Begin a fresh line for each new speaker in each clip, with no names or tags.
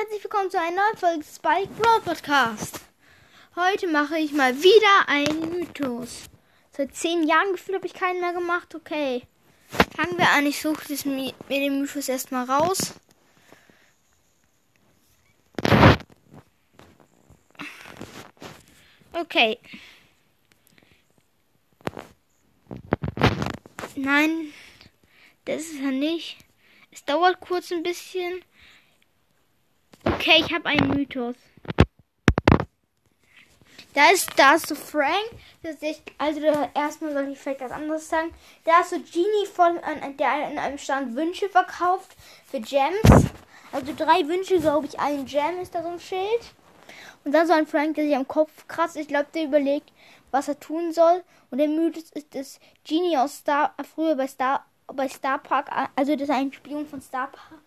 herzlich willkommen zu einer neuen Folge Spike Brawl Podcast. Heute mache ich mal wieder einen Mythos. Seit zehn Jahren gefühlt habe ich keinen mehr gemacht. Okay. Fangen wir an. Ich suche mir den Mythos erstmal raus. Okay. Nein, das ist er nicht. Es dauert kurz ein bisschen. Okay, ich habe einen Mythos. Da ist, da ist so Frank. Das ist, also erstmal soll ich vielleicht was anderes sagen. Da ist so Genie von, der in einem Stand Wünsche verkauft für Gems. Also drei Wünsche, glaube ich, ein Gem ist da so ein Schild. Und dann so ein Frank, der sich am Kopf kratzt. Ich glaube, der überlegt, was er tun soll. Und der Mythos ist das Genie aus Star, früher bei Star, bei Star Park, also das ist ein Spion von Star Park,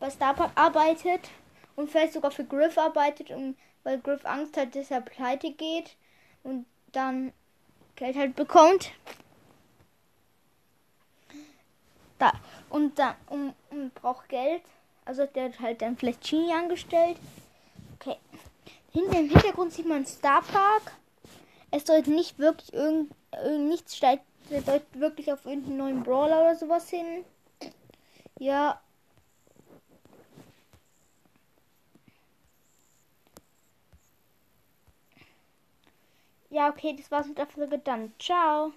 bei Star Park arbeitet und vielleicht sogar für Griff arbeitet, und, weil Griff Angst hat, dass er pleite geht und dann Geld halt bekommt. Da, und dann und, und braucht Geld. Also der hat halt dann vielleicht Genie angestellt. Okay. Hinter dem Hintergrund sieht man Star Park. Es sollte nicht wirklich irgend, nichts steigt, deutet wirklich auf irgendeinen neuen Brawler oder sowas hin. Ja, Ja, okay, das war's mit der Folge dann. Ciao.